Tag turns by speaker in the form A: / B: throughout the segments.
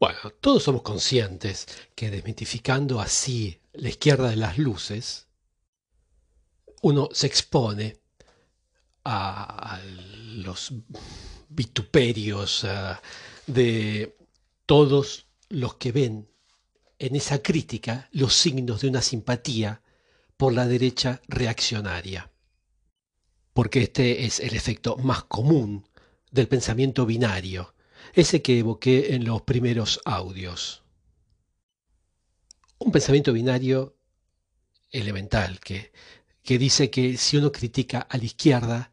A: Bueno, todos somos conscientes que desmitificando así la izquierda de las luces, uno se expone a, los vituperios eh, de todos los que ven en esa crítica los signos de una simpatía por la derecha reaccionaria. Porque este es el efecto más común del pensamiento binario, ese que evoqué en los primeros audios. Un pensamiento binario elemental que, que dice que si uno critica a la izquierda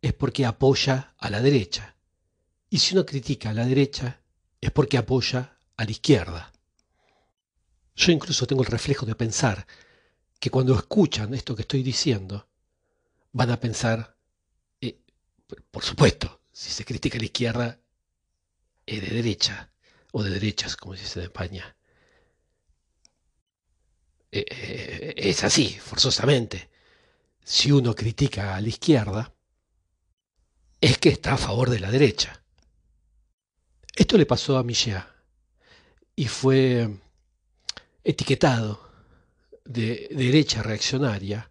A: es porque apoya a la derecha. Y si uno critica a la derecha es porque apoya a la izquierda. Yo incluso tengo el reflejo de pensar que cuando escuchan esto que estoy diciendo, van a pensar, eh, por supuesto, si se critica a la izquierda, es de derecha, o de derechas, como se dice en España. Eh, eh, es así, forzosamente. Si uno critica a la izquierda, es que está a favor de la derecha. Esto le pasó a Michel y fue etiquetado de derecha reaccionaria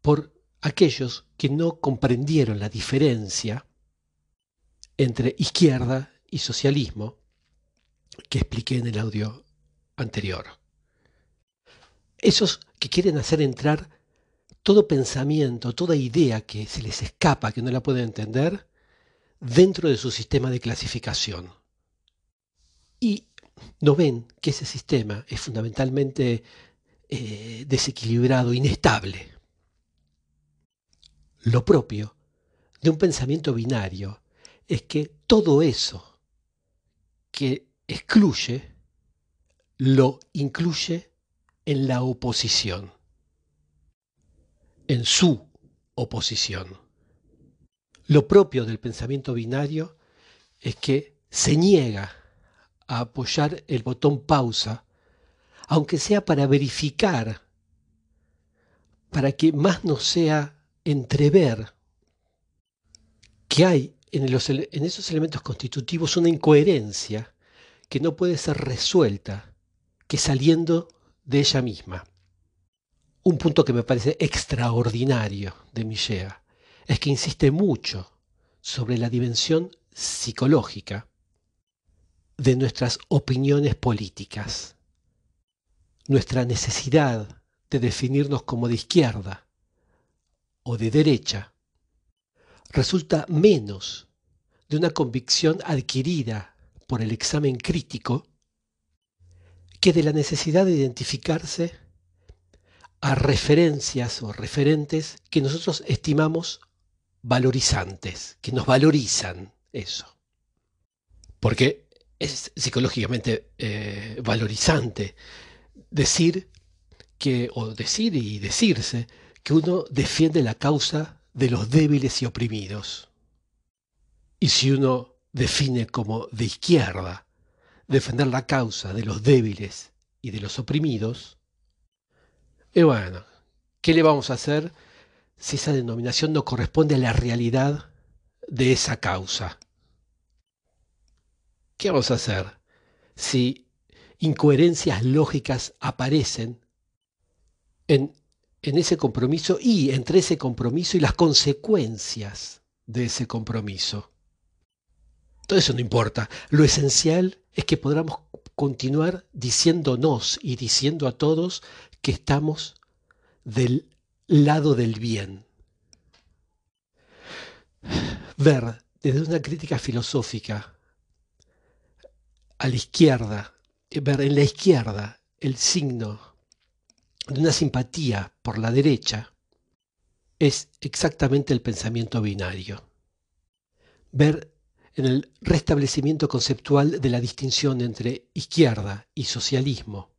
A: por aquellos que no comprendieron la diferencia entre izquierda y socialismo que expliqué en el audio anterior. Esos que quieren hacer entrar todo pensamiento, toda idea que se les escapa, que no la pueden entender, dentro de su sistema de clasificación. Y no ven que ese sistema es fundamentalmente eh, desequilibrado, inestable. Lo propio de un pensamiento binario es que todo eso que excluye lo incluye en la oposición en su oposición. Lo propio del pensamiento binario es que se niega a apoyar el botón pausa, aunque sea para verificar, para que más no sea entrever que hay en, esos elementos constitutivos una incoherencia que no puede ser resuelta que saliendo de ella misma. Un punto que me parece extraordinario de Millea es que insiste mucho sobre la dimensión psicológica de nuestras opiniones políticas, nuestra necesidad de definirnos como de izquierda o de derecha, resulta menos de una convicción adquirida por el examen crítico que de la necesidad de identificarse a referencias o referentes que nosotros estimamos valorizantes, que nos valorizan eso. Porque es psicológicamente eh, valorizante decir que, o decir y decirse, que uno defiende la causa de los débiles y oprimidos. Y si uno define como de izquierda defender la causa de los débiles y de los oprimidos, bueno, ¿qué le vamos a hacer si esa denominación no corresponde a la realidad de esa causa? ¿Qué vamos a hacer si incoherencias lógicas aparecen en, en ese compromiso y entre ese compromiso y las consecuencias de ese compromiso? Todo eso no importa. Lo esencial es que podamos continuar diciéndonos y diciendo a todos que estamos del lado del bien. Ver desde una crítica filosófica a la izquierda, ver en la izquierda el signo de una simpatía por la derecha, es exactamente el pensamiento binario. Ver en el restablecimiento conceptual de la distinción entre izquierda y socialismo,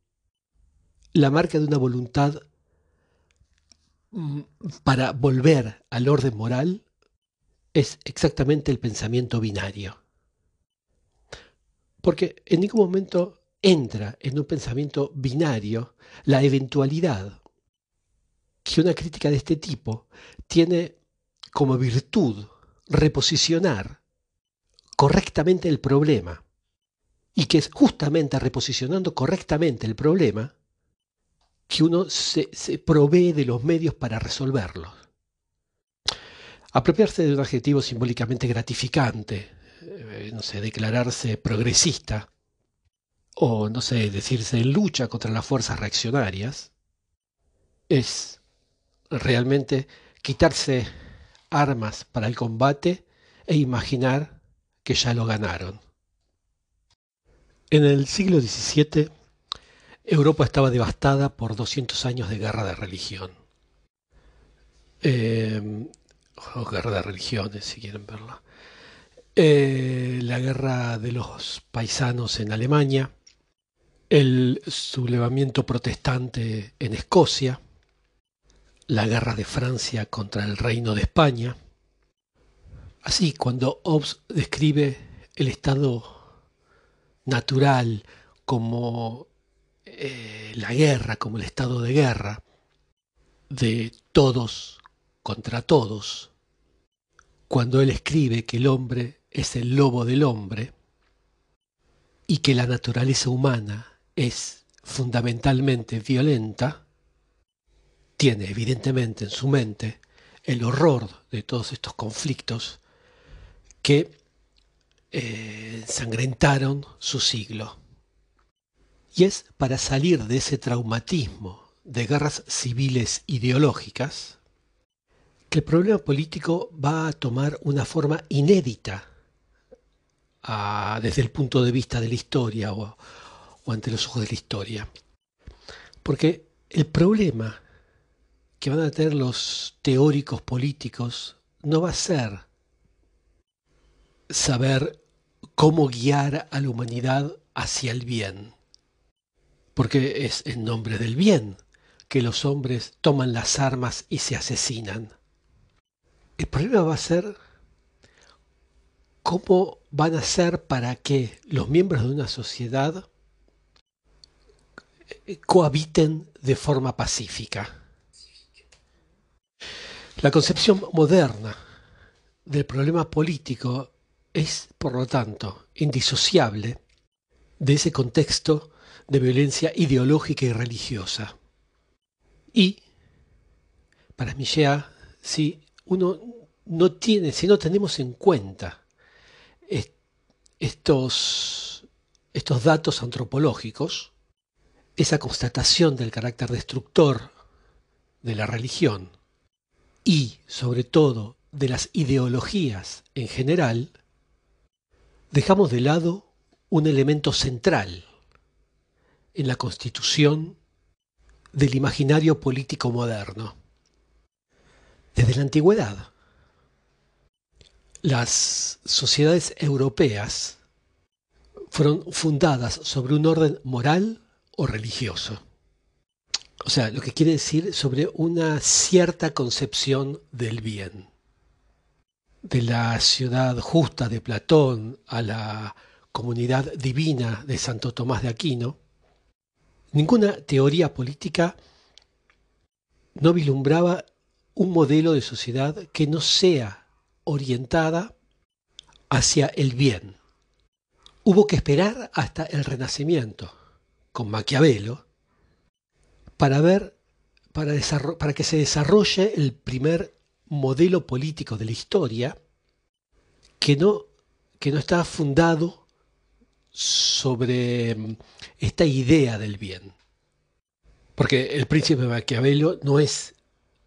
A: la marca de una voluntad mm, para volver al orden moral es exactamente el pensamiento binario. Porque en ningún momento entra en un pensamiento binario la eventualidad que una crítica de este tipo tiene como virtud reposicionar correctamente el problema Y que es justamente reposicionando correctamente el problema que uno se, provee de los medios para resolverlo. Apropiarse de un adjetivo simbólicamente gratificante, eh, no sé, declararse progresista, o no sé, decirse lucha contra las fuerzas reaccionarias, es realmente quitarse armas para el combate e imaginar que ya lo ganaron. En el siglo XVII, Europa estaba devastada por 200 años de guerra de religión. Eh, o guerra de religiones, si quieren verla. Eh, la guerra de los paisanos en Alemania, el sublevamiento protestante en Escocia, la guerra de Francia contra el reino de España. Así, cuando Hobbes describe el estado natural como eh, la guerra, como el estado de guerra, de todos contra todos, cuando él escribe que el hombre es el lobo del hombre y que la naturaleza humana es fundamentalmente violenta, tiene evidentemente en su mente el horror de todos estos conflictos que eh, ensangrentaron su siglo. Y es para salir de ese traumatismo de guerras civiles ideológicas que el problema político va a tomar una forma inédita desde el punto de vista de la historia o, o ante los ojos de la historia. Porque el problema que van a tener los teóricos políticos no va a ser saber cómo guiar a la humanidad hacia el bien, porque es en nombre del bien que los hombres toman las armas y se asesinan. El problema va a ser cómo van a ser para que los miembros de una sociedad cohabiten de forma pacífica. La concepción moderna del problema político es, por lo tanto, indisociable de ese contexto de violencia ideológica y religiosa. Y, para Michel, si uno no tiene, si no tenemos en cuenta estos, estos datos antropológicos, esa constatación del carácter destructor de la religión y, sobre todo, de las ideologías en general, dejamos de lado un elemento central en la constitución del imaginario político moderno. Desde la antigüedad, las sociedades europeas fueron fundadas sobre un orden moral o religioso. O sea, lo que quiere decir sobre una cierta concepción del bien. De la ciudad justa de Platón a la comunidad divina de Santo Tomás de Aquino, ninguna teoría política no vislumbraba un modelo de sociedad que no sea orientada hacia el bien. Hubo que esperar hasta el Renacimiento con Maquiavelo para ver, para, para que se desarrolle el primer modelo político de la historia que no, que no está fundado sobre mm, esta idea del bien. Porque el príncipe Maquiavelo no es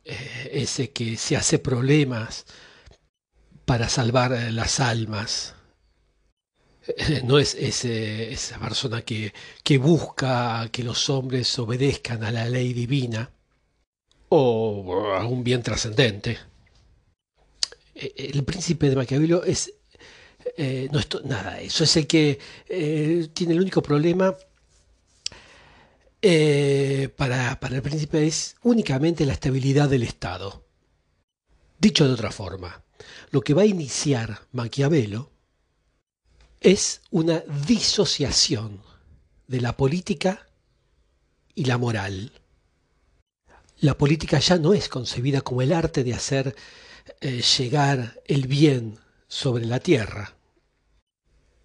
A: eh, ese que se hace problemas para salvar las almas, no es esa persona que, busca que los hombres obedezcan a la ley divina o a un bien trascendente. E, el príncipe de Maquiavelo es eh, no es nada eso, es el que eh, tiene el único problema eh, para, para el príncipe es únicamente la estabilidad del Estado. Dicho de otra forma, lo que va a iniciar Maquiavelo es una disociación de la política y la moral. La política ya no es concebida como el arte de hacer eh, llegar el bien sobre la tierra.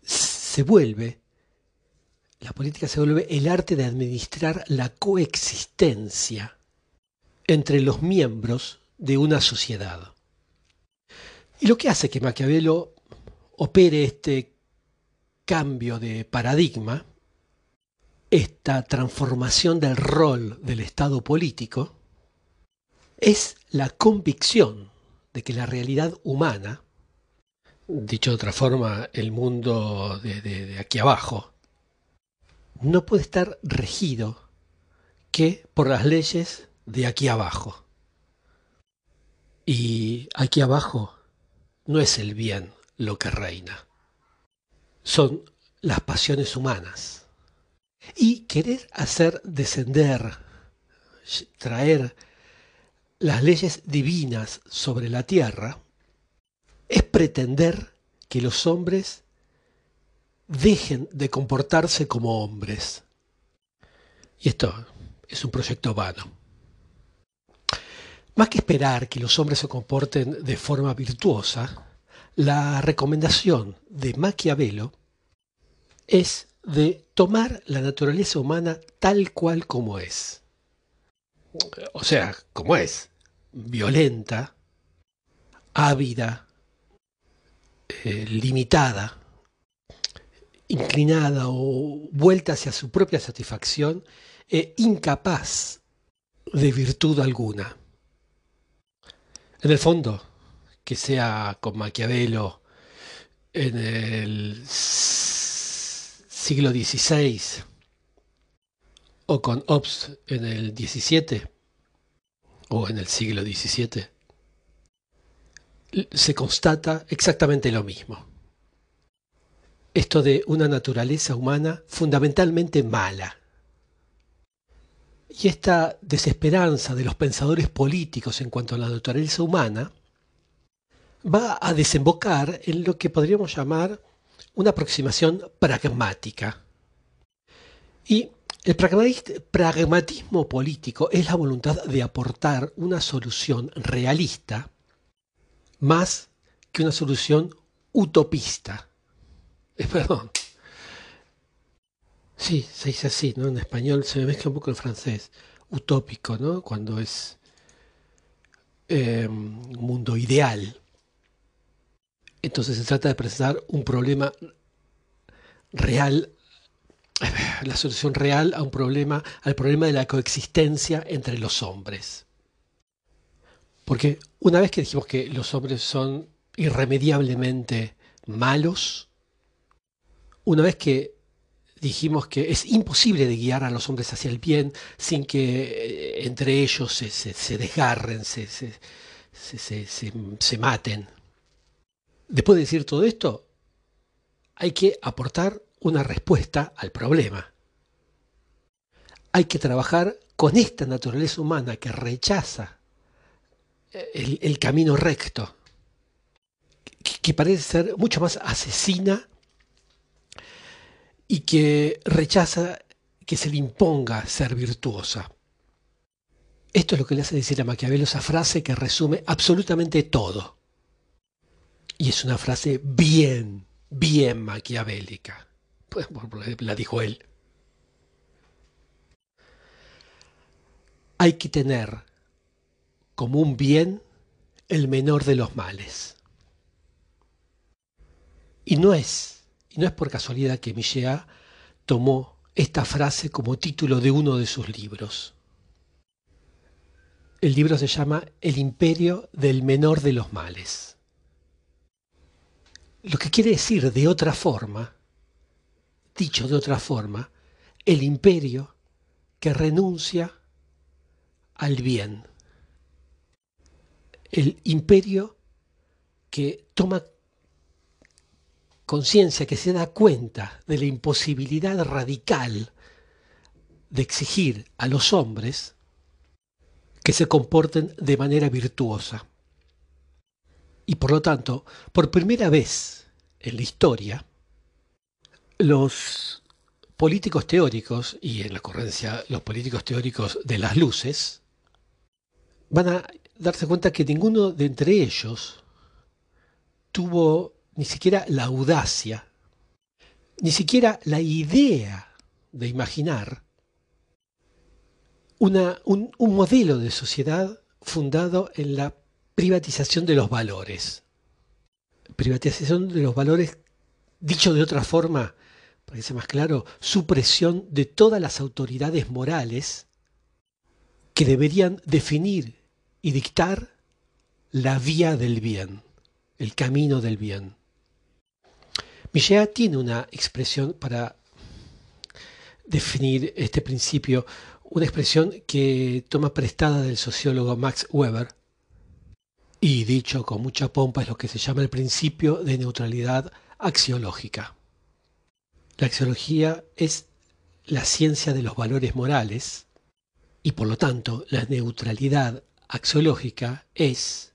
A: Se vuelve la política se vuelve el arte de administrar la coexistencia entre los miembros de una sociedad. Y lo que hace que Maquiavelo opere este cambio de paradigma, esta transformación del rol del Estado político, es la convicción de que la realidad humana, dicho de otra forma, el mundo de, aquí abajo, no puede estar regido que por las leyes de aquí abajo. Y aquí abajo no es el bien lo que reina, son las pasiones humanas. Y querer hacer descender, traer las leyes divinas sobre la tierra es pretender que los hombres dejen de comportarse como hombres. Y esto es un proyecto vano. Más que esperar que los hombres se comporten de forma virtuosa, la recomendación de Maquiavelo es de tomar la naturaleza humana tal cual como es. O sea, como es violenta, ávida, eh, limitada, inclinada o vuelta hacia su propia satisfacción e incapaz de virtud alguna. En el fondo, que sea con Maquiavelo en el siglo XVI o con Hobbes en el XVII, o en el siglo XVII, se constata exactamente lo mismo. Esto de una naturaleza humana fundamentalmente mala. Y esta desesperanza de los pensadores políticos en cuanto a la naturaleza humana va a desembocar en lo que podríamos llamar una aproximación pragmática. Y el pragmatismo político es la voluntad de aportar una solución realista más que una solución utopista. Eh, perdón. Sí, se dice así, ¿no? En español se me mezcla un poco el francés. Utópico, ¿no? Cuando es eh, un mundo ideal. Entonces se trata de presentar un problema real la solución real a un problema, al problema de la coexistencia entre los hombres. Porque una vez que dijimos que los hombres son irremediablemente malos, una vez que dijimos que es imposible de guiar a los hombres hacia el bien sin que eh, entre ellos se, desgarren, se, se maten. Después de decir todo esto, hay que aportar una respuesta al problema. Hay que trabajar con esta naturaleza humana que rechaza el, camino recto, que parece ser mucho más asesina y que rechaza que se le imponga ser virtuosa. Esto es lo que le hace decir a Maquiavelo esa frase que resume absolutamente todo. Y es una frase bien, bien maquiavélica. Pues, la dijo él. Hay que tener como un bien el menor de los males. Y no es, y no es por casualidad que Michéa tomó esta frase como título de uno de sus libros. El libro se llama El imperio del menor de los males. Lo que quiere decir de otra forma Dicho de otra forma, el imperio que renuncia al bien. El imperio que toma conciencia, que se da cuenta de la imposibilidad radical de exigir a los hombres que se comporten de manera virtuosa. Y por lo tanto, por primera vez en la historia, los políticos teóricos, y en la ocurrencia los políticos teóricos de las luces, van a darse cuenta que ninguno de entre ellos tuvo ni siquiera la audacia, ni siquiera la idea de imaginar una, un, un modelo de sociedad fundado en la privatización de los valores. Privatización de los valores, dicho de otra forma, para que sea más claro, supresión de todas las autoridades morales que deberían definir y dictar la vía del bien, el camino del bien. Michel tiene una expresión para definir este principio, una expresión que toma prestada del sociólogo Max Weber y dicho con mucha pompa es lo que se llama el principio de neutralidad axiológica. La axiología es la ciencia de los valores morales y por lo tanto la neutralidad axiológica es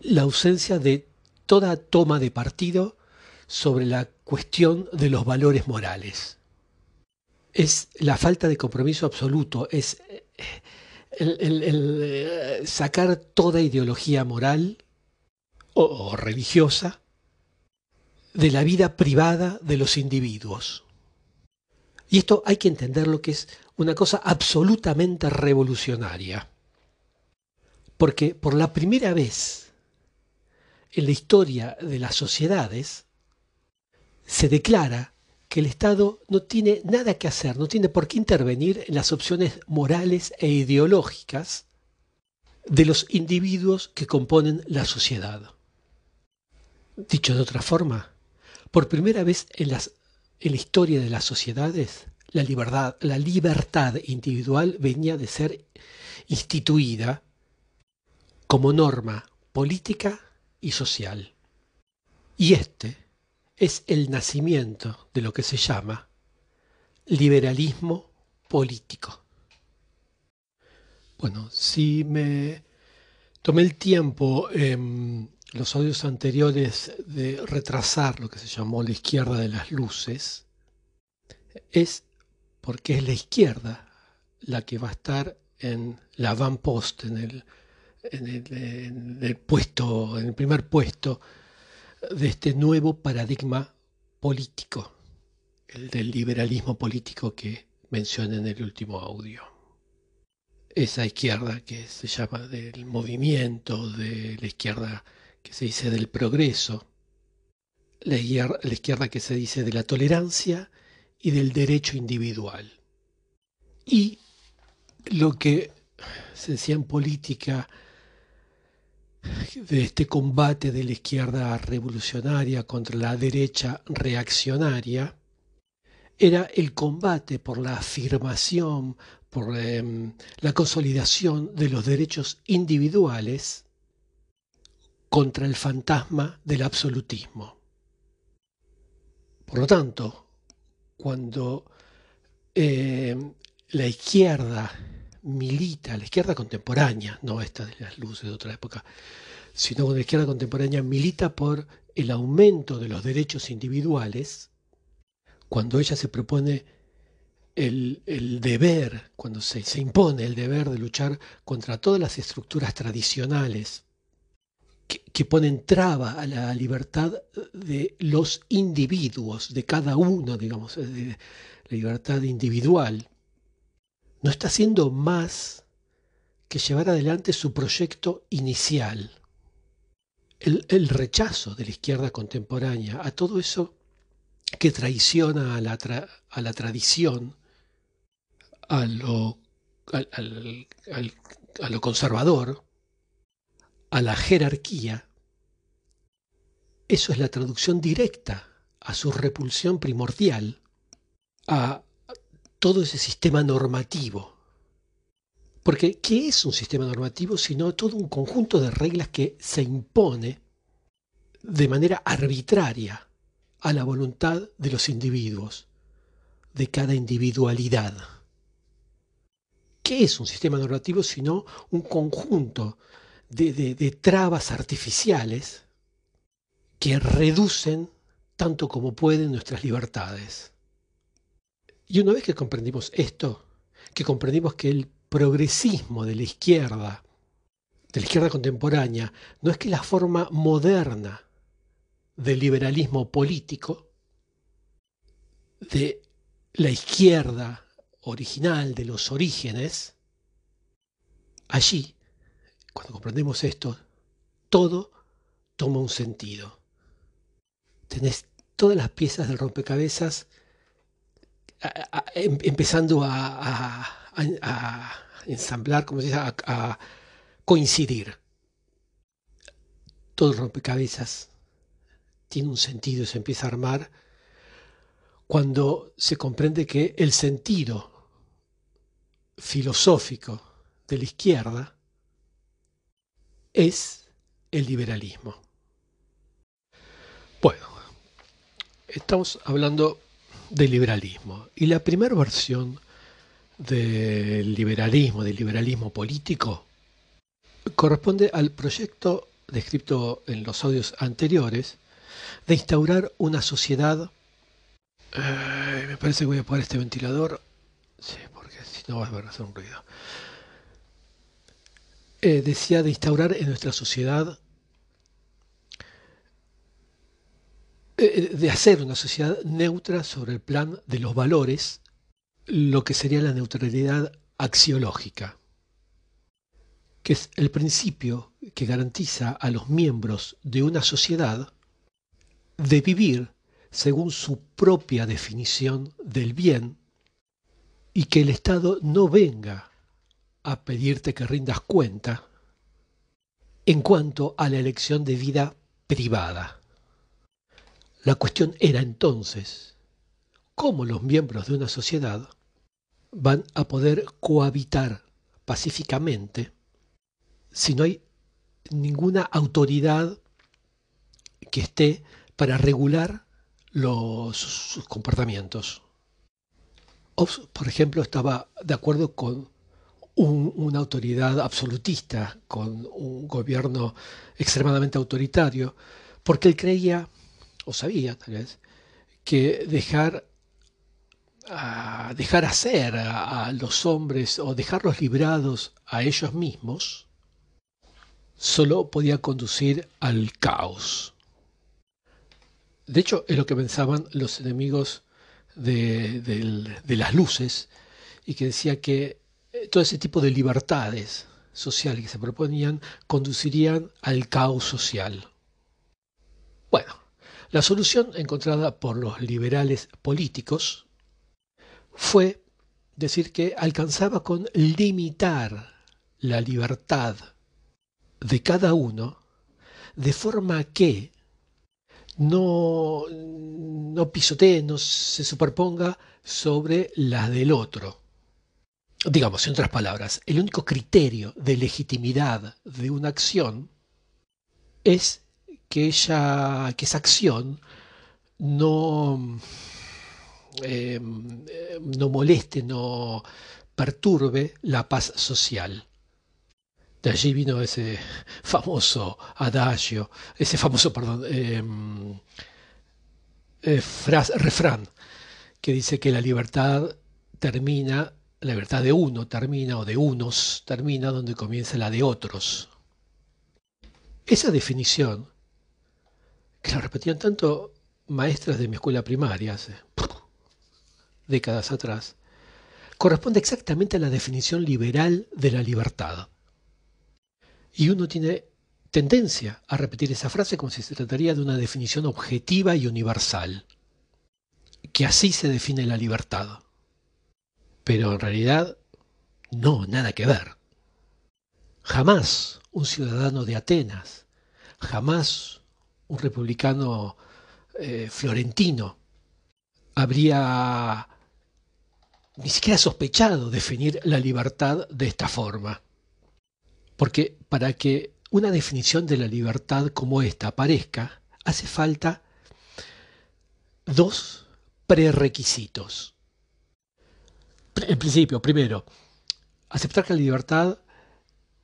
A: la ausencia de toda toma de partido sobre la cuestión de los valores morales. Es la falta de compromiso absoluto, es el, eh, sacar toda ideología moral o, religiosa de la vida privada de los individuos. Y esto hay que entender lo que es una cosa absolutamente revolucionaria. Porque por la primera vez en la historia de las sociedades, se declara que el Estado no tiene nada que hacer, no tiene por qué intervenir en las opciones morales e ideológicas de los individuos que componen la sociedad. Dicho de otra forma, por primera vez en, la historia de las sociedades, la libertad, la libertad individual venía de ser instituida como norma política y social. Y este es el nacimiento de lo que se llama liberalismo político. Bueno, si me tomé el tiempo en los audios anteriores de retrasar lo que se llamó la izquierda de las luces, es porque es la izquierda la que va a estar en la van post, en el, en el puesto, en el primer puesto de este nuevo paradigma político, el del liberalismo político que mencioné en el último audio. Esa izquierda que se llama del movimiento, de la izquierda que se dice del progreso, la izquierda, que se dice de la tolerancia y del derecho individual. Y lo que se decía en política de este combate de la izquierda revolucionaria contra la derecha reaccionaria era el combate por la afirmación, por em, la consolidación de los derechos individuales contra el fantasma del absolutismo. Por lo tanto, cuando em, la izquierda milita, la izquierda contemporánea, no esta de las luces de otra época, sino cuando la izquierda contemporánea milita por el aumento de los derechos individuales, cuando ella se propone el, deber, cuando se, se impone el deber de luchar contra todas las estructuras tradicionales que, que, ponen traba a la libertad de los individuos, de cada uno, digamos, de la libertad individual, no está haciendo más que llevar adelante su proyecto inicial. El, rechazo de la izquierda contemporánea a todo eso que traiciona a la, a la tradición, a lo, a lo conservador, a la jerarquía, eso es la traducción directa a su repulsión primordial a todo ese sistema normativo. Porque, ¿qué es un sistema normativo sino todo un conjunto de reglas que se impone de manera arbitraria a la voluntad de los individuos, de cada individualidad? ¿Qué es un sistema normativo sino un conjunto de, de trabas artificiales que reducen tanto como pueden nuestras libertades? Y una vez que comprendimos esto, que comprendimos que el progresismo de la izquierda, de la izquierda contemporánea, no es que la forma moderna del liberalismo político, de la izquierda original de los orígenes, allí, cuando comprendemos esto, todo toma un sentido. Tenés todas las piezas del rompecabezas em, empezando a, ensamblar, como se dice, a coincidir. Todo rompecabezas tiene un sentido se empieza a armar cuando se comprende que el sentido filosófico de la izquierda es el liberalismo. Bueno, estamos hablando del liberalismo y la primera versión del liberalismo, del liberalismo político, corresponde al proyecto descrito en los audios anteriores de instaurar una sociedad eh, me parece que voy a poner este ventilador. Sí, porque si no va a hacer un ruido. Eh, decía de instaurar en nuestra sociedad, eh, de hacer una sociedad neutra sobre el plan de los valores, lo que sería la neutralidad axiológica, que es el principio que garantiza a los miembros de una sociedad de vivir según su propia definición del bien y que el Estado no venga a pedirte que rindas cuenta en cuanto a la elección de vida privada. La cuestión era entonces cómo los miembros de una sociedad van a poder cohabitar pacíficamente si no hay ninguna autoridad que esté para regular los, sus comportamientos. Hobbes, por ejemplo, estaba de acuerdo con una autoridad absolutista, con un gobierno extremadamente autoritario, porque él creía, o sabía tal vez, que dejar, dejar hacer a los hombres o dejarlos librados a ellos mismos, solo podía conducir al caos. De hecho, es lo que pensaban los enemigos de, las luces y que decía que eh, todo ese tipo de libertades sociales que se proponían conducirían al caos social. La solución encontrada por los liberales políticos fue decir que alcanzaba con limitar la libertad de cada uno de forma que no, no pisotee, no se superponga sobre la del otro. Digamos, en otras palabras, el único criterio de legitimidad de una acción es que, que esa acción no, eh, no moleste, no perturbe la paz social. De allí vino ese famoso adagio, ese famoso, perdón, em, eh, refrán que dice que la libertad termina, la libertad de uno termina, o de unos termina donde comienza la de otros. Esa definición, que la repetían tanto maestras de mi escuela primaria hace décadas atrás, corresponde exactamente a la definición liberal de la libertad. Y uno tiene tendencia a repetir esa frase como si se trataría de una definición objetiva y universal, que así se define la libertad. Pero en realidad, no, nada que ver. Jamás un ciudadano de Atenas, jamás un republicano eh, florentino habría ni siquiera sospechado definir la libertad de esta forma. Porque para que una definición de la libertad como esta aparezca, hace falta dos prerequisitos. En principio, primero, aceptar que la libertad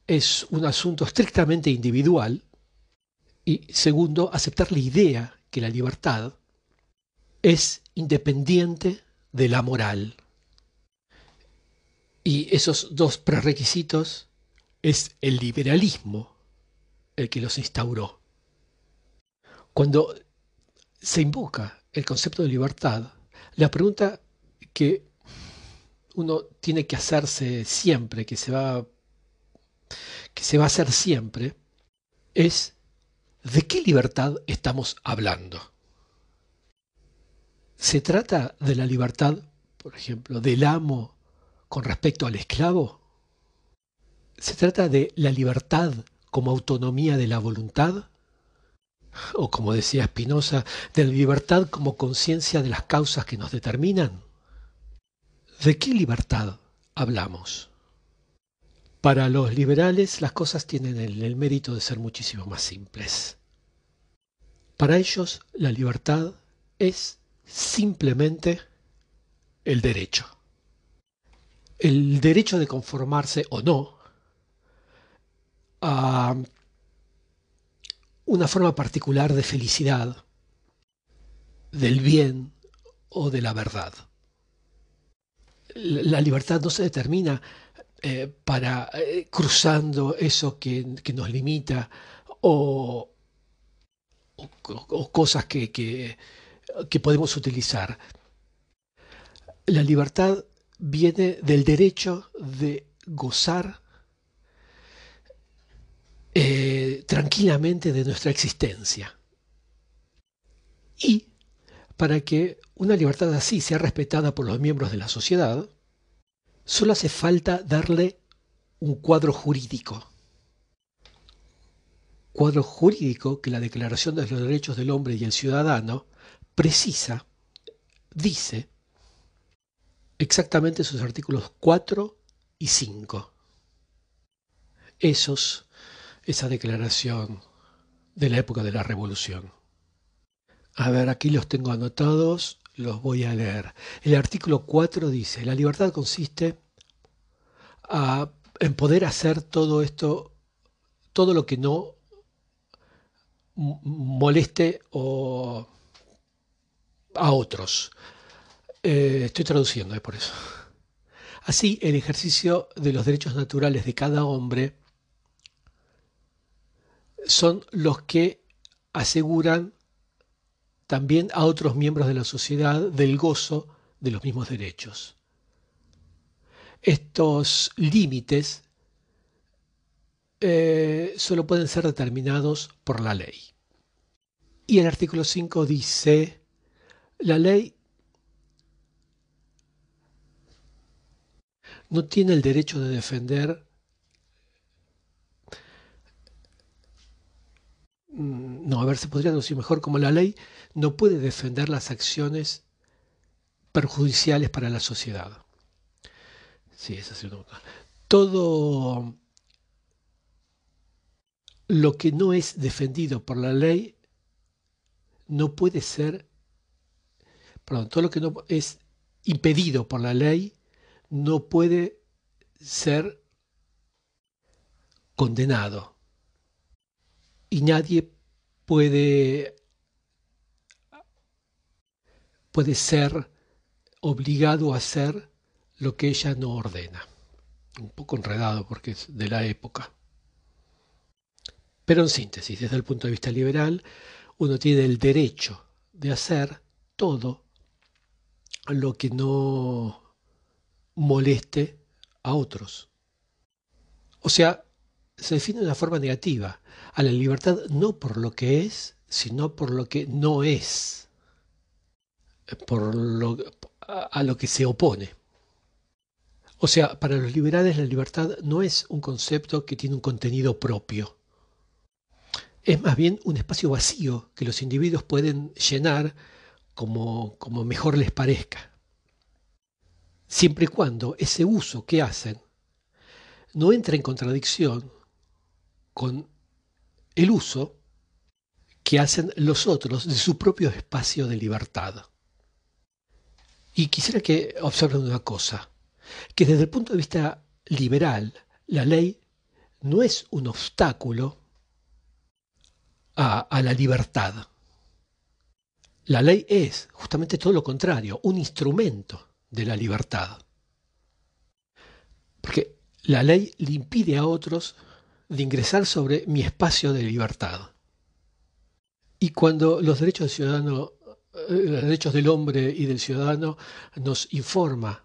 A: es un asunto estrictamente individual y segundo, aceptar la idea que la libertad es independiente de la moral. Y esos dos prerequisitos es el liberalismo el que los instauró. Cuando se invoca el concepto de libertad, la pregunta que uno tiene que hacerse siempre, que se va, que se va a hacer siempre, es ¿de qué libertad estamos hablando? ¿Se trata de la libertad, por ejemplo, del amo con respecto al esclavo? ¿Se trata de la libertad como autonomía de la voluntad? O como decía Spinoza, de la libertad como conciencia de las causas que nos determinan? ¿De qué libertad hablamos? Para los liberales las cosas tienen el, el, mérito de ser muchísimo más simples. Para ellos la libertad es simplemente el derecho. El derecho de conformarse o no a una forma particular de felicidad, del bien o de la verdad. La libertad no se determina eh, para eh, cruzando eso que, nos limita o, cosas que podemos utilizar. La libertad viene del derecho de gozar eh, tranquilamente de nuestra existencia. Y para que una libertad así sea respetada por los miembros de la sociedad, solo hace falta darle un cuadro jurídico. Cuadro jurídico que la Declaración de los Derechos del Hombre y el Ciudadano precisa, dice exactamente sus artículos 4 y 5. Esos esa declaración de la época de la Revolución. A ver, aquí los tengo anotados, los voy a leer. El artículo 4 dice, la libertad consiste en poder hacer todo esto, todo lo que no moleste o a otros. Eh, estoy traduciendo, es por eso. Así, el ejercicio de los derechos naturales de cada hombre son los que aseguran también a otros miembros de la sociedad del gozo de los mismos derechos. Estos límites eh, solo pueden ser determinados por la ley. Y el artículo 5 dice, la ley no tiene el derecho de defender Mm, no, a ver, se podría decir mejor, como la ley no puede defender las acciones perjudiciales para la sociedad. Sí, esa es la Todo lo que no es defendido por la ley no puede ser, perdón, todo lo que no es impedido por la ley no puede ser condenado y nadie puede, puede ser obligado a hacer lo que ella no ordena. Un poco enredado porque es de la época. Pero en síntesis, desde el punto de vista liberal, uno tiene el derecho de hacer todo lo que no moleste a otros. O sea, se define de una forma negativa a la libertad no por lo que es, sino por lo que no es, por lo, a lo que se opone. O sea, para los liberales la libertad no es un concepto que tiene un contenido propio. Es más bien un espacio vacío que los individuos pueden llenar como, como mejor les parezca. Siempre y cuando ese uso que hacen no entre en contradicción con el uso que hacen los otros de su propio espacio de libertad. Y quisiera que observen una cosa, que desde el punto de vista liberal, la ley no es un obstáculo a, a la libertad. La ley es justamente todo lo contrario, un instrumento de la libertad. Porque la ley le impide a otros de ingresar sobre mi espacio de libertad. Y cuando los derechos del ciudadano los derechos del hombre y del ciudadano nos informa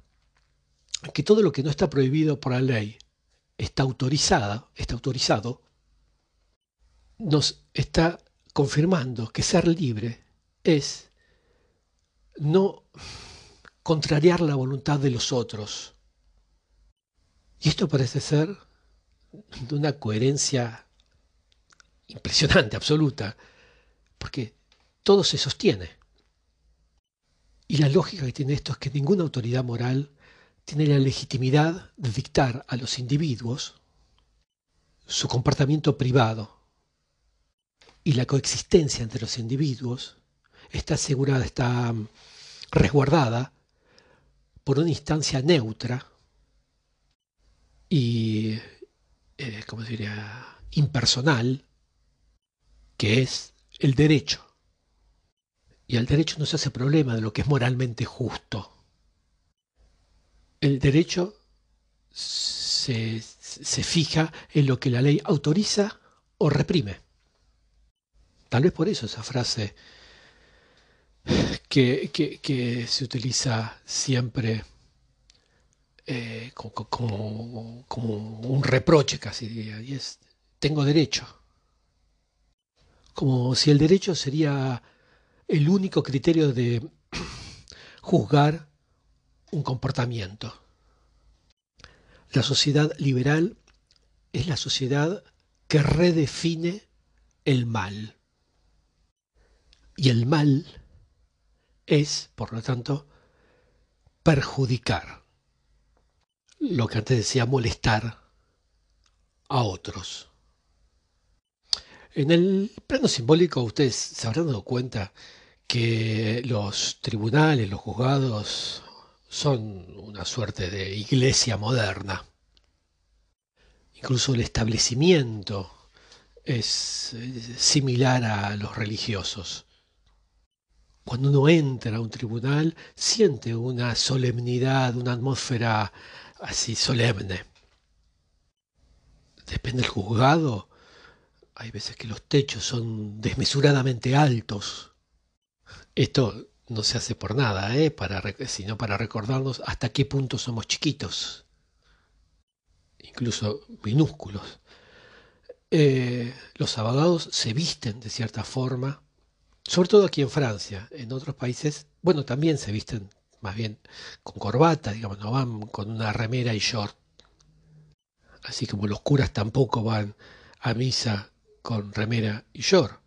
A: que todo lo que no está prohibido por la ley está autorizada, está autorizado, nos está confirmando que ser libre es no contrariar la voluntad de los otros. Y esto parece ser de una coherencia impresionante, absoluta, porque todo se sostiene. Y la lógica que tiene esto es que ninguna autoridad moral tiene la legitimidad de dictar a los individuos su comportamiento privado. Y la coexistencia entre los individuos está asegurada, está resguardada por una instancia neutra y, eh, ¿cómo diría?, impersonal, que es el derecho. Y al derecho no se hace problema de lo que es moralmente justo. El derecho se, fija en lo que la ley autoriza o reprime. Tal vez por eso esa frase que, se utiliza siempre eh, como, un reproche casi diría, y es tengo derecho. Como si el derecho sería el único criterio de juzgar un comportamiento. La sociedad liberal es la sociedad que redefine el mal. Y el mal es, por lo tanto, perjudicar. Lo que antes decía molestar a otros. En el plano simbólico ustedes se habrán dado cuenta que los tribunales, los juzgados, son una suerte de iglesia moderna. Incluso el establecimiento es similar a los religiosos. Cuando uno entra a un tribunal, siente una solemnidad, una atmósfera así solemne. Depende del juzgado. Hay veces que los techos son desmesuradamente altos. Esto no se hace por nada, ¿eh? sino para recordarnos hasta qué punto somos chiquitos, incluso minúsculos. Eh, los abogados se visten de cierta forma sobre todo aquí en Francia, en otros países, bueno, también se visten más bien con corbata, digamos, no van con una remera y short. Así como los curas tampoco van a misa con remera y short.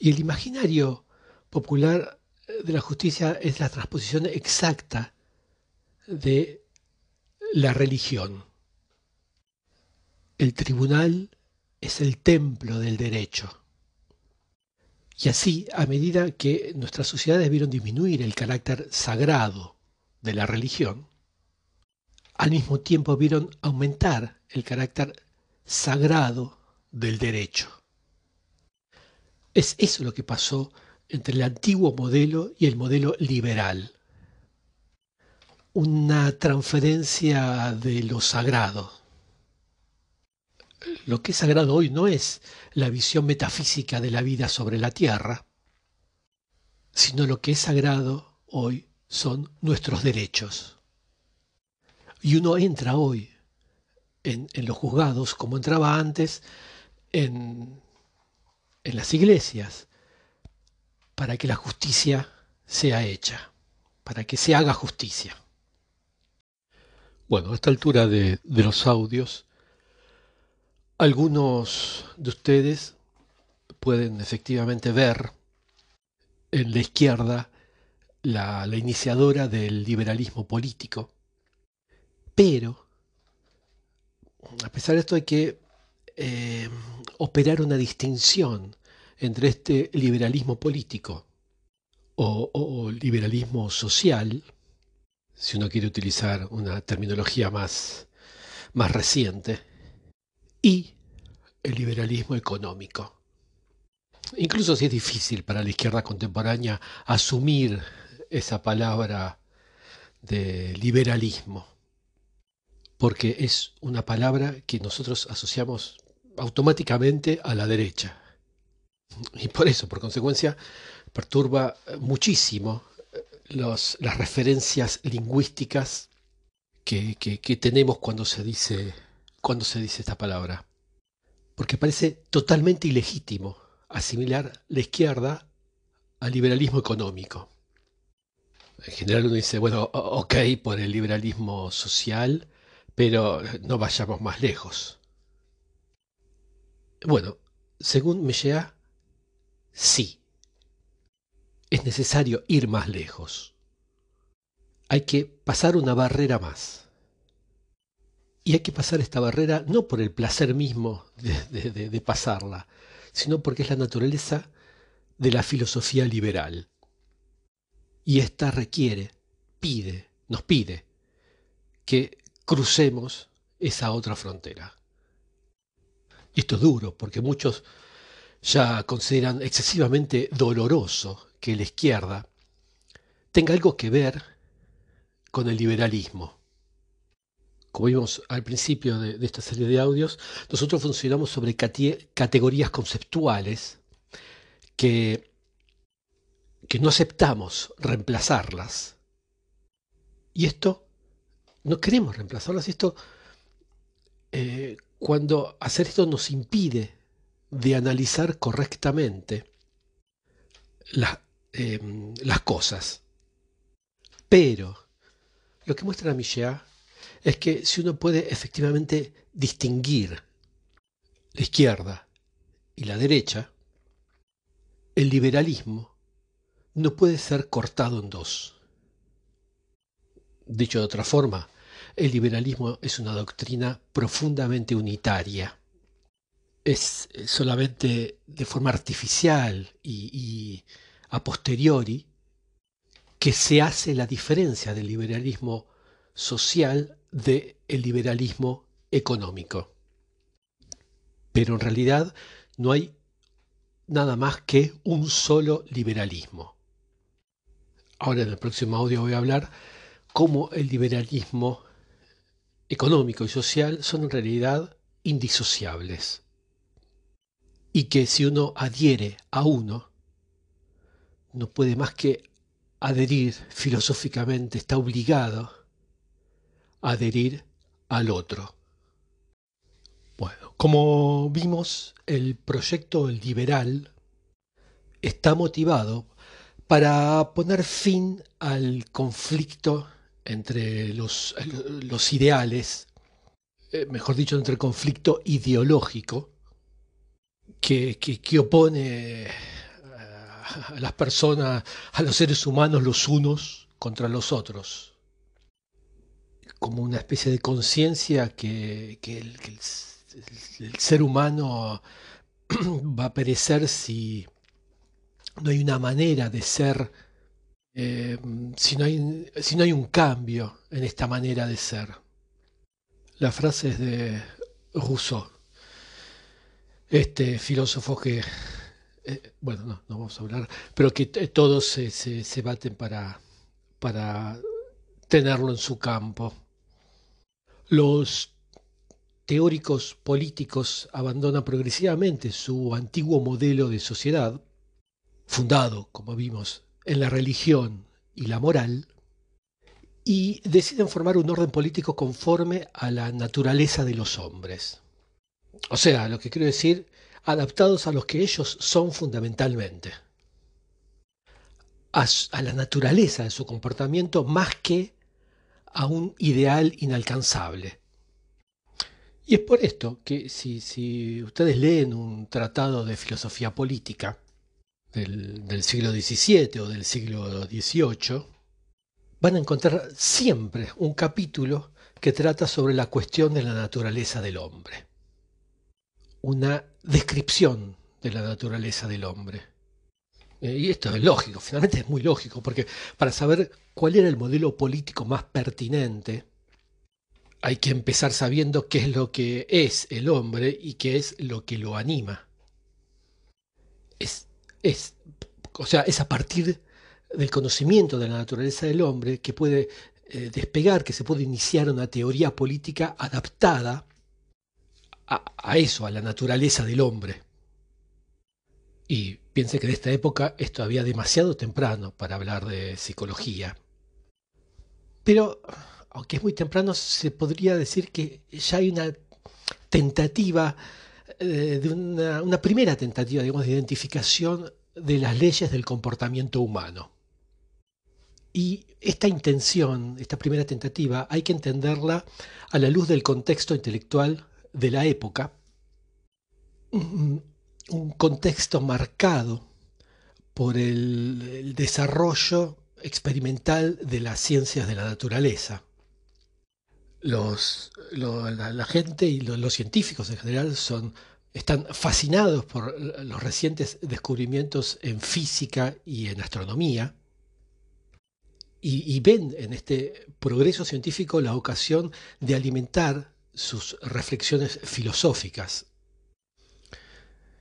A: Y el imaginario popular de la justicia es la transposición exacta de la religión. El tribunal es el templo del derecho. Y así, a medida que nuestras sociedades vieron disminuir el carácter sagrado de la religión, al mismo tiempo vieron aumentar el carácter sagrado del derecho. Es eso lo que pasó entre el antiguo modelo y el modelo liberal. Una transferencia de lo sagrado lo que es sagrado hoy no es la visión metafísica de la vida sobre la tierra, sino lo que es sagrado hoy son nuestros derechos. Y uno entra hoy en, los juzgados como entraba antes en, en las iglesias, para que la justicia sea hecha, para que se haga justicia. Bueno, a esta altura de, los audios, algunos de ustedes pueden efectivamente ver en la izquierda la, iniciadora del liberalismo político, pero a pesar de esto hay que eh, operar una distinción entre este liberalismo político o, liberalismo social, si uno quiere utilizar una terminología más, más reciente, y el liberalismo económico. Incluso si es difícil para la izquierda contemporánea asumir esa palabra de liberalismo, porque es una palabra que nosotros asociamos automáticamente a la derecha. Y por eso, por consecuencia, perturba muchísimo las referencias lingüísticas que, que, tenemos cuando se, dice, cuando se dice esta palabra. Porque parece totalmente ilegítimo asimilar la izquierda al liberalismo económico. En general uno dice, bueno, ok por el liberalismo social, pero no vayamos más lejos. Bueno, según Mechea, sí. Es necesario ir más lejos. Hay que pasar una barrera más. Y hay que pasar esta barrera no por el placer mismo de, pasarla, sino porque es la naturaleza de la filosofía liberal. Y esta requiere, pide, nos pide que crucemos esa otra frontera. Y esto es duro, porque muchos ya consideran excesivamente doloroso que la izquierda tenga algo que ver con el liberalismo. Como vimos al principio de, esta serie de audios, nosotros funcionamos sobre categorías conceptuales que que no aceptamos reemplazarlas. Y esto, no queremos reemplazarlas. Y esto, eh, cuando hacer esto nos impide de analizar correctamente em, las cosas. Pero lo que muestra Michel es que si uno puede efectivamente distinguir la izquierda y la derecha, el liberalismo no puede ser cortado en dos. Dicho de otra forma, el liberalismo es una doctrina profundamente unitaria. Es solamente de forma artificial y, a posteriori que se hace la diferencia del liberalismo social del liberalismo económico. Pero en realidad no hay nada más que un solo liberalismo. Ahora en el próximo audio voy a hablar cómo el liberalismo económico y social son en realidad indisociables. Y que si uno adhiere a uno, no puede más que adherir filosóficamente, está obligado a adherir al otro. Bueno, como vimos, el proyecto liberal está motivado para poner fin al conflicto entre los, los ideales, eh, mejor dicho, entre el conflicto ideológico que, que, opone eh, a las personas, a los seres humanos los unos contra los otros, como una especie de conciencia que, el, el ser humano va a perecer si no hay una manera de ser, eh, si, no hay, si no hay un cambio en esta manera de ser. La frase es de Rousseau, este filósofo que, eh, bueno, no, no vamos a hablar, pero que todos se, se, baten para, para tenerlo en su campo. Los teóricos políticos abandonan progresivamente su antiguo modelo de sociedad fundado, como vimos, en la religión y la moral, y deciden formar un orden político conforme a la naturaleza de los hombres. O sea, lo que quiero decir, adaptados a los que ellos son fundamentalmente, a, la naturaleza de su comportamiento más que a un ideal inalcanzable. Y es por esto que si, si ustedes leen un tratado de filosofía política, del, siglo XVII o del siglo XVIII, van a encontrar siempre un capítulo que trata sobre la cuestión de la naturaleza del hombre. Una descripción de la naturaleza del hombre. Eh, y esto es lógico, finalmente es muy lógico, porque para saber cuál era el modelo político más pertinente, hay que empezar sabiendo qué es lo que es el hombre y qué es lo que lo anima. Es es, o sea, es a partir del conocimiento de la naturaleza del hombre que puede eh, despegar, que se puede iniciar una teoría política adaptada a, eso, a la naturaleza del hombre. Y Piense que de esta época es todavía demasiado temprano para hablar de psicología. Pero, aunque es muy temprano, se podría decir que ya hay una tentativa, eh, de una, una, primera tentativa, digamos, de identificación de las leyes del comportamiento humano. Y esta intención, esta primera tentativa, hay que entenderla a la luz del contexto intelectual de la época, un contexto marcado por el, desarrollo experimental de las ciencias de la naturaleza. Los, la, gente y los, científicos en general son, están fascinados por los recientes descubrimientos en física y en astronomía y, y ven en este progreso científico la ocasión de alimentar sus reflexiones filosóficas.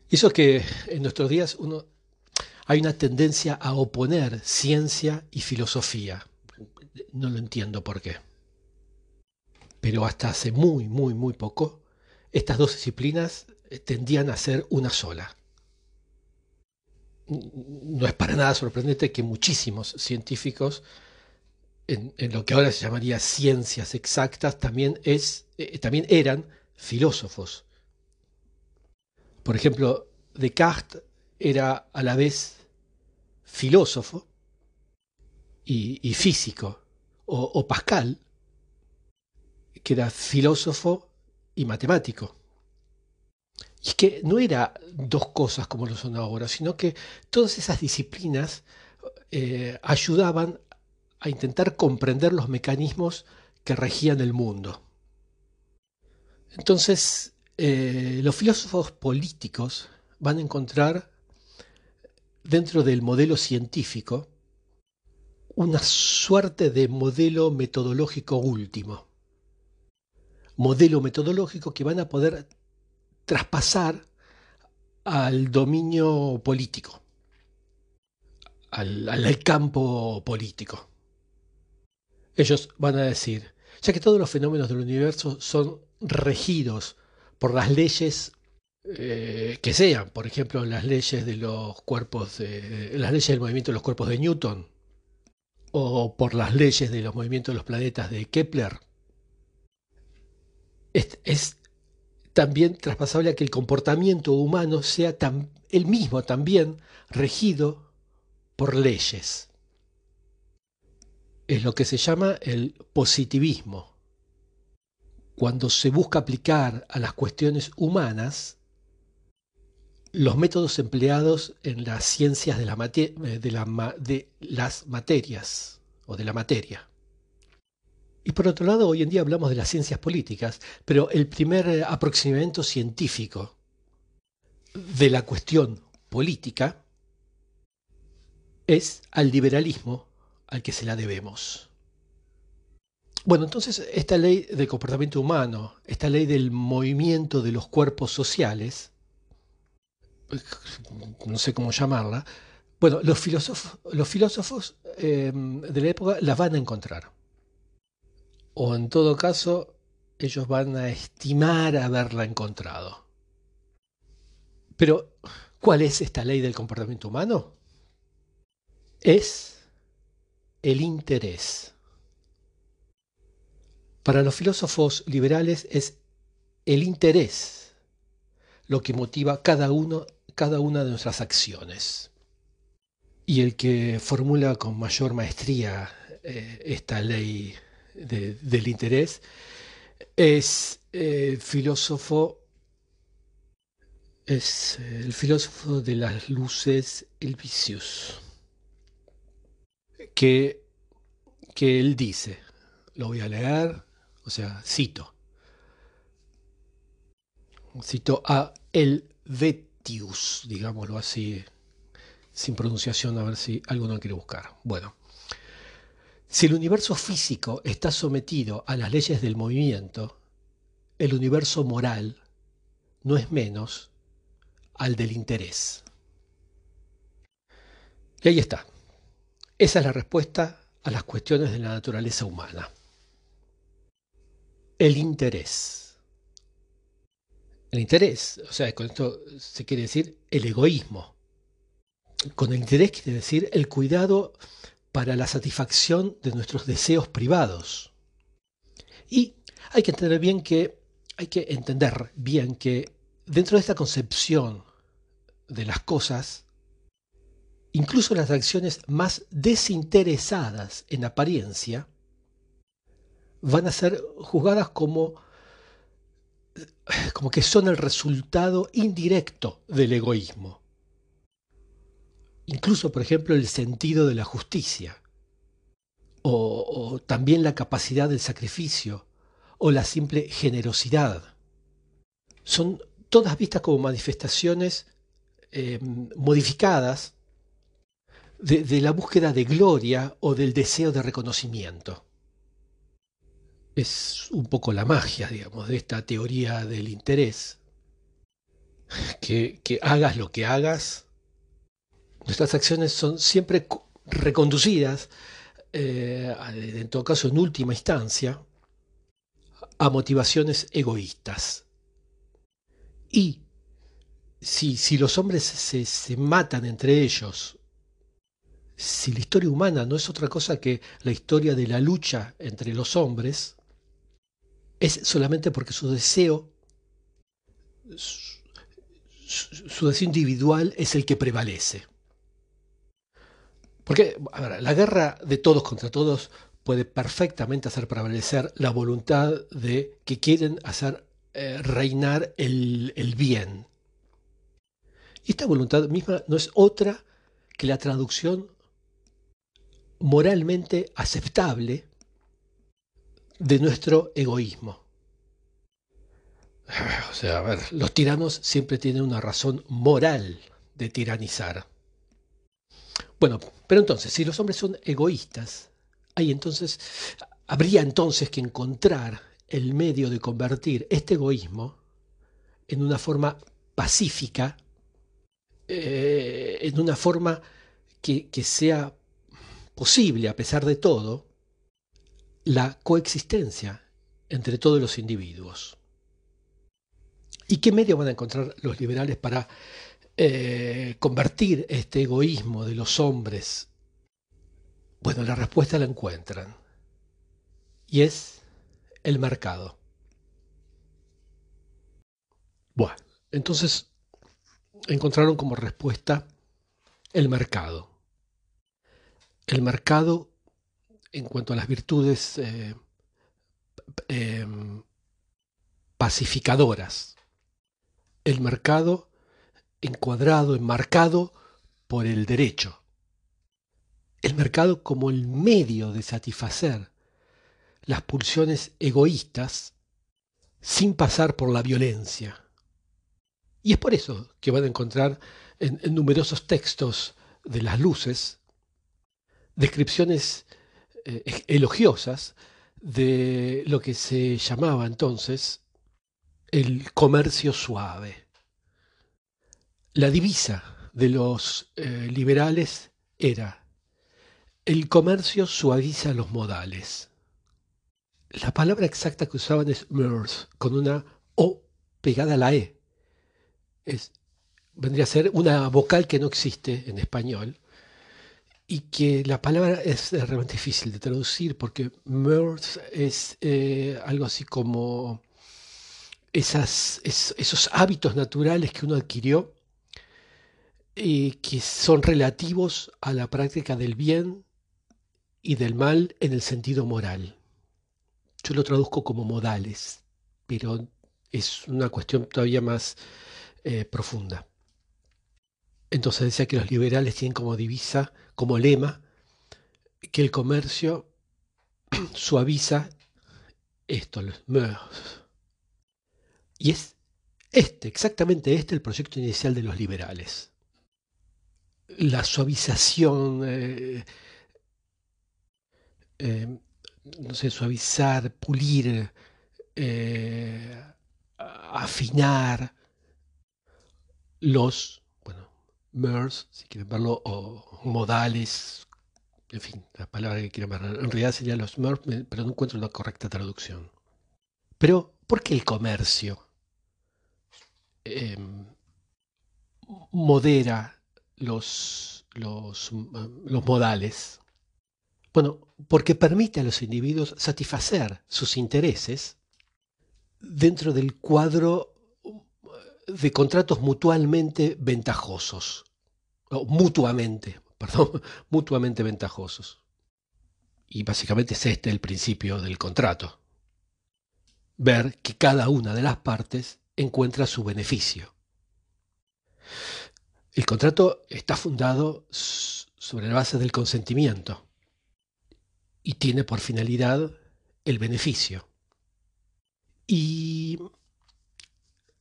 A: Y eso es que en nuestros días uno hay una tendencia a oponer ciencia y filosofía. No lo entiendo por qué. Pero hasta hace muy, muy, muy poco, estas dos disciplinas eh, tendían a ser una sola. No es para nada sorprendente que muchísimos científicos, en, lo que ahora se llamaría ciencias exactas, también, es, eh, también eran filósofos. Por ejemplo, Descartes era a la vez filósofo y, físico, o, Pascal, que era filósofo y matemático. Y es que no era dos cosas como lo son ahora, sino que todas esas disciplinas eh, ayudaban a intentar comprender los mecanismos que regían el mundo. Entonces, eh, los filósofos políticos van a encontrar dentro del modelo científico una suerte de modelo metodológico último. Modelo metodológico que van a poder traspasar al dominio político, al, al, campo político. Ellos van a decir, ya que todos los fenómenos del universo son regidos por las leyes eh, que sean, por ejemplo, las leyes de los cuerpos, las leyes del movimiento de los cuerpos de Newton, o por las leyes de los movimientos de los planetas de Kepler, es, también traspasable a que el comportamiento humano sea el mismo también regido por leyes. Es lo que se llama el positivismo. Cuando se busca aplicar a las cuestiones humanas los métodos empleados en las ciencias de, la eh, de, las materias o de la materia. Y por otro lado, hoy en día hablamos de las ciencias políticas, pero el primer eh, aproximamiento científico de la cuestión política es al liberalismo al que se la debemos. Bueno, entonces esta ley del comportamiento humano, esta ley del movimiento de los cuerpos sociales, no sé cómo llamarla, bueno, los filósofos, los filósofos em, de la época la van a encontrar. O en todo caso, ellos van a estimar haberla encontrado. Pero, ¿cuál es esta ley del comportamiento humano? Es el interés. Para los filósofos liberales es el interés lo que motiva cada uno cada una de nuestras acciones. Y el que formula con mayor maestría eh, esta ley del interés es el eh, filósofo es el filósofo de las luces Elvisius que, que él dice lo voy a leer o sea cito cito a el digámoslo así, sin pronunciación, a ver si alguno quiere buscar. Bueno, si el universo físico está sometido a las leyes del movimiento, el universo moral no es menos al del interés. Y ahí está. Esa es la respuesta a las cuestiones de la naturaleza humana. El interés. El interés, o sea, con esto se quiere decir el egoísmo. con el interés quiere decir el cuidado para la satisfacción de nuestros deseos privados. Y hay que entender bien que hay que entender bien que dentro de esta concepción de las cosas, incluso las acciones más desinteresadas en apariencia van a ser juzgadas como como que son el resultado indirecto del egoísmo. Incluso, por ejemplo, el sentido de la justicia, o, también la capacidad del sacrificio, o la simple generosidad. Son todas vistas como manifestaciones eh, modificadas de, la búsqueda de gloria o del deseo de reconocimiento. Es un poco la magia, digamos, de esta teoría del interés. Que, que hagas lo que hagas, nuestras acciones son siempre reconducidas, eh, en todo caso en última instancia, a motivaciones egoístas. Y si, si los hombres se, se matan entre ellos, si la historia humana no es otra cosa que la historia de la lucha entre los hombres, es solamente porque su deseo, su, deseo individual es el que prevalece. Porque la guerra de todos contra todos puede perfectamente hacer prevalecer la voluntad de que quieren hacer eh, reinar el, el bien. Y esta voluntad misma no es otra que la traducción moralmente aceptable de nuestro egoísmo. O sea, a ver, los tiranos siempre tienen una razón moral de tiranizar. Bueno, pero entonces, si los hombres son egoístas, hay entonces, habría entonces que encontrar el medio de convertir este egoísmo en una forma pacífica, eh, en una forma que, que sea posible, a pesar de todo, la coexistencia entre todos los individuos. ¿Y qué medio van a encontrar los liberales para eh, convertir este egoísmo de los hombres? Bueno, la respuesta la encuentran. Y es el mercado. Bueno, entonces encontraron como respuesta el mercado. El mercado en cuanto a las virtudes eh, em, pacificadoras. El mercado encuadrado, enmarcado por el derecho. El mercado como el medio de satisfacer las pulsiones egoístas sin pasar por la violencia. Y es por eso que van a encontrar en, numerosos textos de las luces descripciones eh, elogiosas de lo que se llamaba entonces el comercio suave. La divisa de los eh, liberales era el comercio suaviza los modales. La palabra exacta que usaban es mirth, con una O pegada a la E. Es, vendría a ser una vocal que no existe en español y que la palabra es realmente difícil de traducir porque mirth es eh, algo así como esas, esos hábitos naturales que uno adquirió y que son relativos a la práctica del bien y del mal en el sentido moral. Yo lo traduzco como modales, pero es una cuestión todavía más eh, profunda. Entonces decía que los liberales tienen como divisa, como lema, que el comercio suaviza esto, los. Y es este, exactamente este, el proyecto inicial de los liberales la suavización, eh, eh, no sé, suavizar, pulir, eh, afinar los, MERS, si quieren verlo, o modales, en fin, la palabra que quieren ver. En realidad serían los MERS, pero no encuentro la correcta traducción. Pero, ¿por qué el comercio em, modera los, los, los modales? Bueno, porque permite a los individuos satisfacer sus intereses dentro del cuadro de contratos mutuamente ventajosos, o mutuamente, perdón, mutuamente ventajosos. Y básicamente es este el principio del contrato. Ver que cada una de las partes encuentra su beneficio. El contrato está fundado sobre la base del consentimiento y tiene por finalidad el beneficio. Y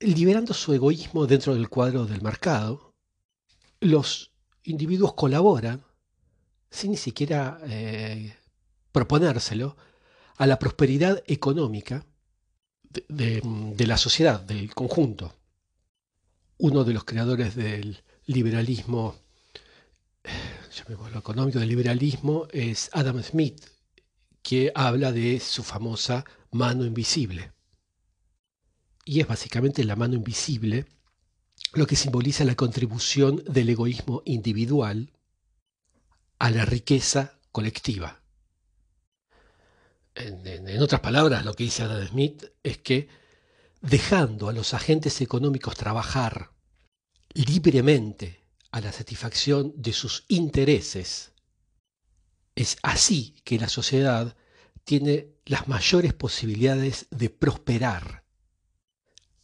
A: liberando su egoísmo dentro del cuadro del mercado, los individuos colaboran, sin ni siquiera eh, proponérselo, a la prosperidad económica de, la sociedad, del conjunto. Uno de los creadores del liberalismo, llamémoslo económico, del liberalismo, es Adam Smith, que habla de su famosa mano invisible. Y es básicamente la mano invisible lo que simboliza la contribución del egoísmo individual a la riqueza colectiva. En, otras palabras, lo que dice Adam Smith es que dejando a los agentes económicos trabajar libremente a la satisfacción de sus intereses, es así que la sociedad tiene las mayores posibilidades de prosperar.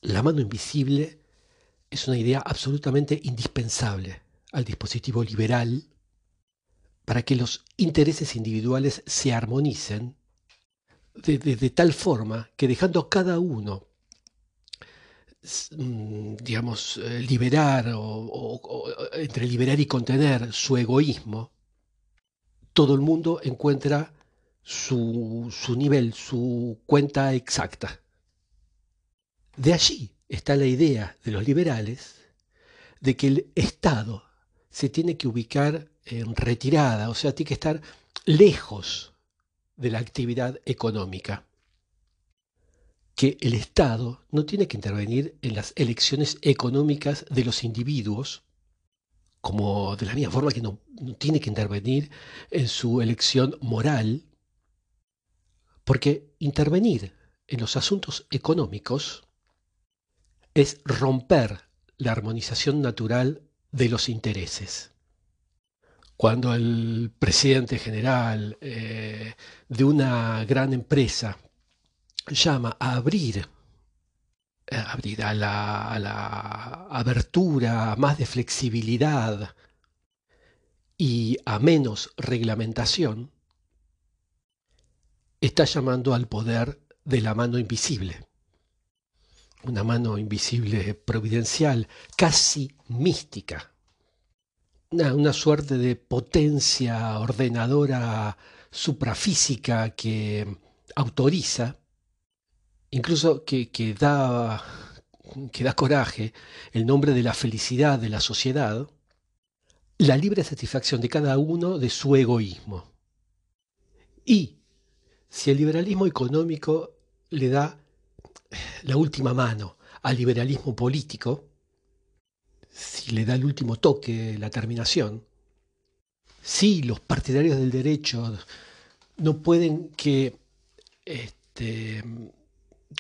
A: La mano invisible es una idea absolutamente indispensable al dispositivo liberal para que los intereses individuales se armonicen de, tal forma que dejando a cada uno mm, digamos, eh, liberar o, entre liberar y contener su egoísmo, todo el mundo encuentra su, su nivel, su cuenta exacta. De allí está la idea de los liberales de que el Estado se tiene que ubicar en retirada, o sea, tiene que estar lejos de la actividad económica. Que el Estado no tiene que intervenir en las elecciones económicas de los individuos, como de la misma forma que no, no tiene que intervenir en su elección moral, porque intervenir en los asuntos económicos es romper la armonización natural de los intereses. Cuando el presidente general eh, de una gran empresa llama a abrir, abrir a la, a la abertura, a más de flexibilidad y a menos reglamentación, está llamando al poder de la mano invisible una mano invisible providencial, casi mística, una, suerte de potencia ordenadora suprafísica que autoriza, incluso que, que, da, que da coraje, el nombre de la felicidad de la sociedad, la libre satisfacción de cada uno de su egoísmo. Y si el liberalismo económico le da la última mano al liberalismo político, si le da el último toque, la terminación, si los partidarios del derecho no pueden que este,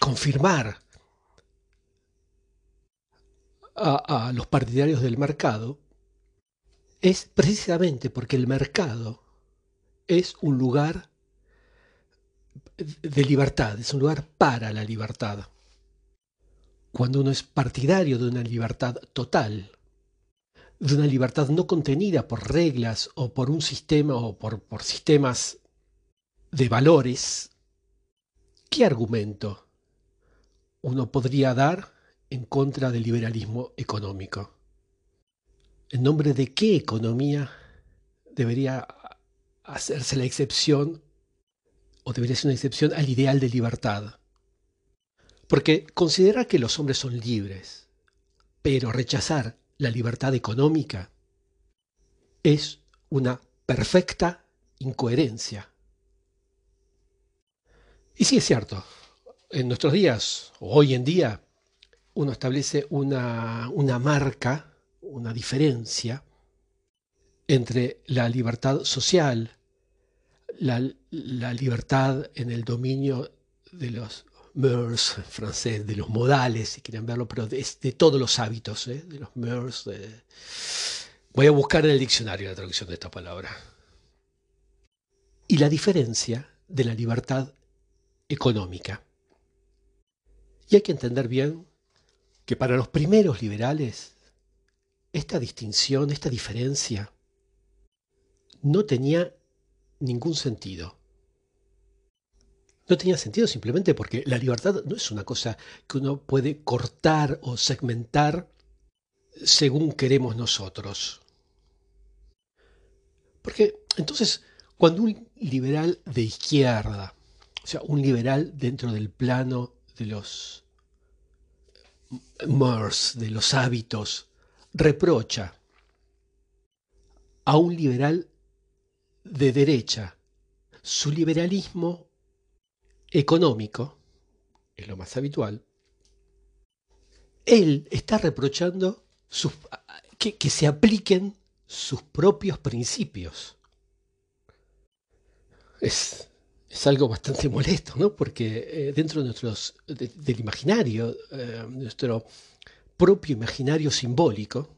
A: confirmar a, a los partidarios del mercado, es precisamente porque el mercado es un lugar de libertad, es un lugar para la libertad. Cuando uno es partidario de una libertad total, de una libertad no contenida por reglas o por un sistema o por, por sistemas de valores, ¿qué argumento uno podría dar en contra del liberalismo económico? ¿En nombre de qué economía debería hacerse la excepción o debería ser una excepción al ideal de libertad. Porque considerar que los hombres son libres, pero rechazar la libertad económica, es una perfecta incoherencia. Y sí es cierto, en nuestros días, hoy en día, uno establece una, una marca, una diferencia entre la libertad social, la, libertad en el dominio de los mœurs francés, de los modales, si quieren verlo, pero de, todos los hábitos, ¿eh? de los mœurs. Voy a buscar en el diccionario la traducción de esta palabra. Y la diferencia de la libertad económica. Y hay que entender bien que para los primeros liberales, esta distinción, esta diferencia, no tenía ningún sentido. No tenía sentido simplemente porque la libertad no es una cosa que uno puede cortar o segmentar según queremos nosotros. Porque entonces, cuando un liberal de izquierda, o sea, un liberal dentro del plano de los mores, de los hábitos, reprocha a un liberal de derecha su liberalismo económico, es lo más habitual, él está reprochando que, se apliquen sus propios principios. Es, algo bastante molesto, ¿no? Porque eh, dentro de del imaginario, eh, nuestro propio imaginario simbólico,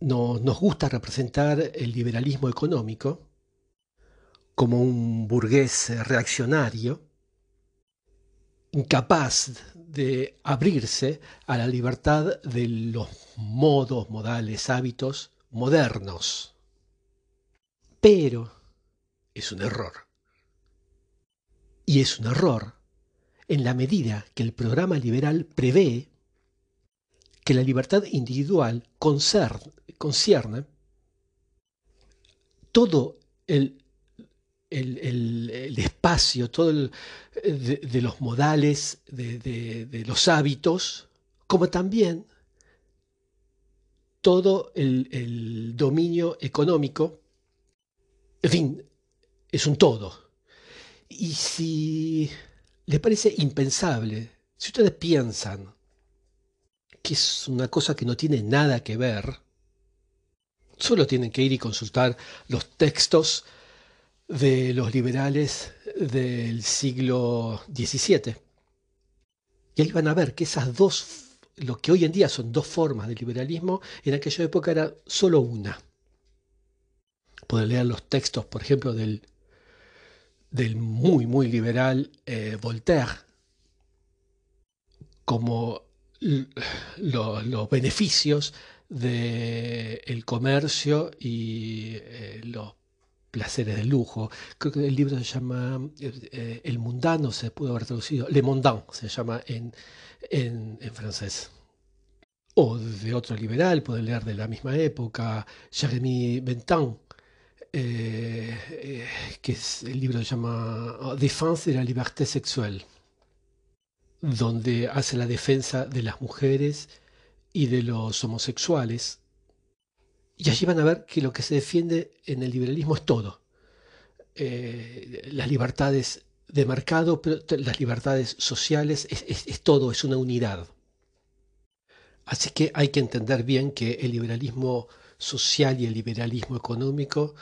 A: no, nos gusta representar el liberalismo económico como un burgués reaccionario, incapaz de abrirse a la libertad de los modos, modales, hábitos modernos. Pero es un error. Y es un error en la medida que el programa liberal prevé que la libertad individual concierne, todo el el, espacio, todo el, de, los modales, de, los hábitos, como también todo el, dominio económico. En fin, es un todo. Y si les parece impensable, si ustedes piensan que es una cosa que no tiene nada que ver, solo tienen que ir y consultar los textos de los liberales del siglo XVII. Y ahí van a ver que esas dos, lo que hoy en día son dos formas de liberalismo, en aquella época era solo una. Pueden leer los textos, por ejemplo, del, del muy, muy liberal eh, Voltaire, como los beneficios del comercio y eh, los placeres de lujo. Creo que el libro se llama eh, El mundano, se pudo haber traducido, Le Mondain se llama en, en, francés. O de otro liberal, pueden leer de la misma época, Jérémy Bentham, eh, eh, que el libro se llama Défense de la liberté sexuelle, donde hace la defensa de las mujeres y de los homosexuales y allí van a ver que lo que se defiende en el liberalismo es todo. Eh, las libertades de mercado, pero las libertades sociales, es, todo, es una unidad. Así que hay que entender bien que el liberalismo social y el liberalismo económico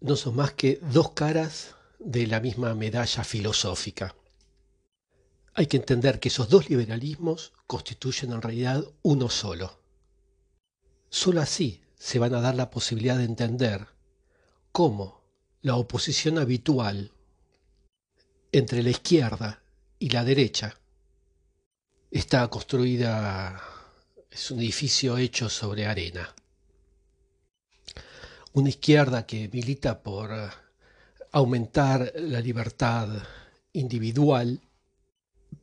A: no son más que dos caras de la misma medalla filosófica. Hay que entender que esos dos liberalismos constituyen en realidad uno solo. Solo así se van a dar la posibilidad de entender cómo la oposición habitual entre la izquierda y la derecha está construida, es un edificio hecho sobre arena. Una izquierda que milita por aumentar la libertad individual,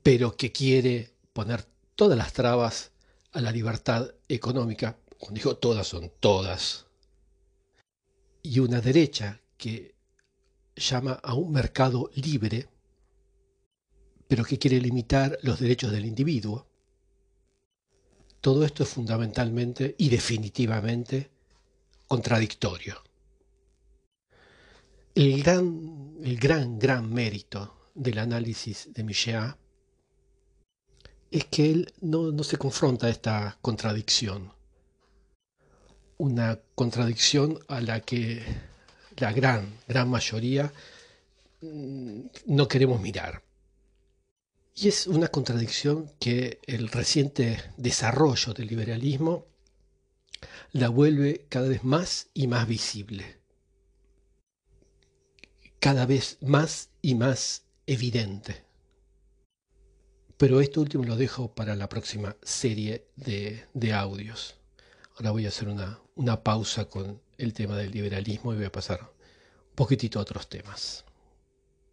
A: pero que quiere poner todas las trabas a la libertad económica cuando digo todas, son todas. Y una derecha que llama a un mercado libre, pero que quiere limitar los derechos del individuo. Todo esto es fundamentalmente y definitivamente contradictorio. El gran, el gran, gran mérito del análisis de Michel es que él no, no se confronta a esta contradicción una contradicción a la que la gran, gran mayoría mm, no queremos mirar. Y es una contradicción que el reciente desarrollo del liberalismo la vuelve cada vez más y más visible, cada vez más y más evidente. Pero esto último lo dejo para la próxima serie de, de audios. Ahora voy a hacer una, una pausa con el tema del liberalismo y voy a pasar un poquitito a otros temas.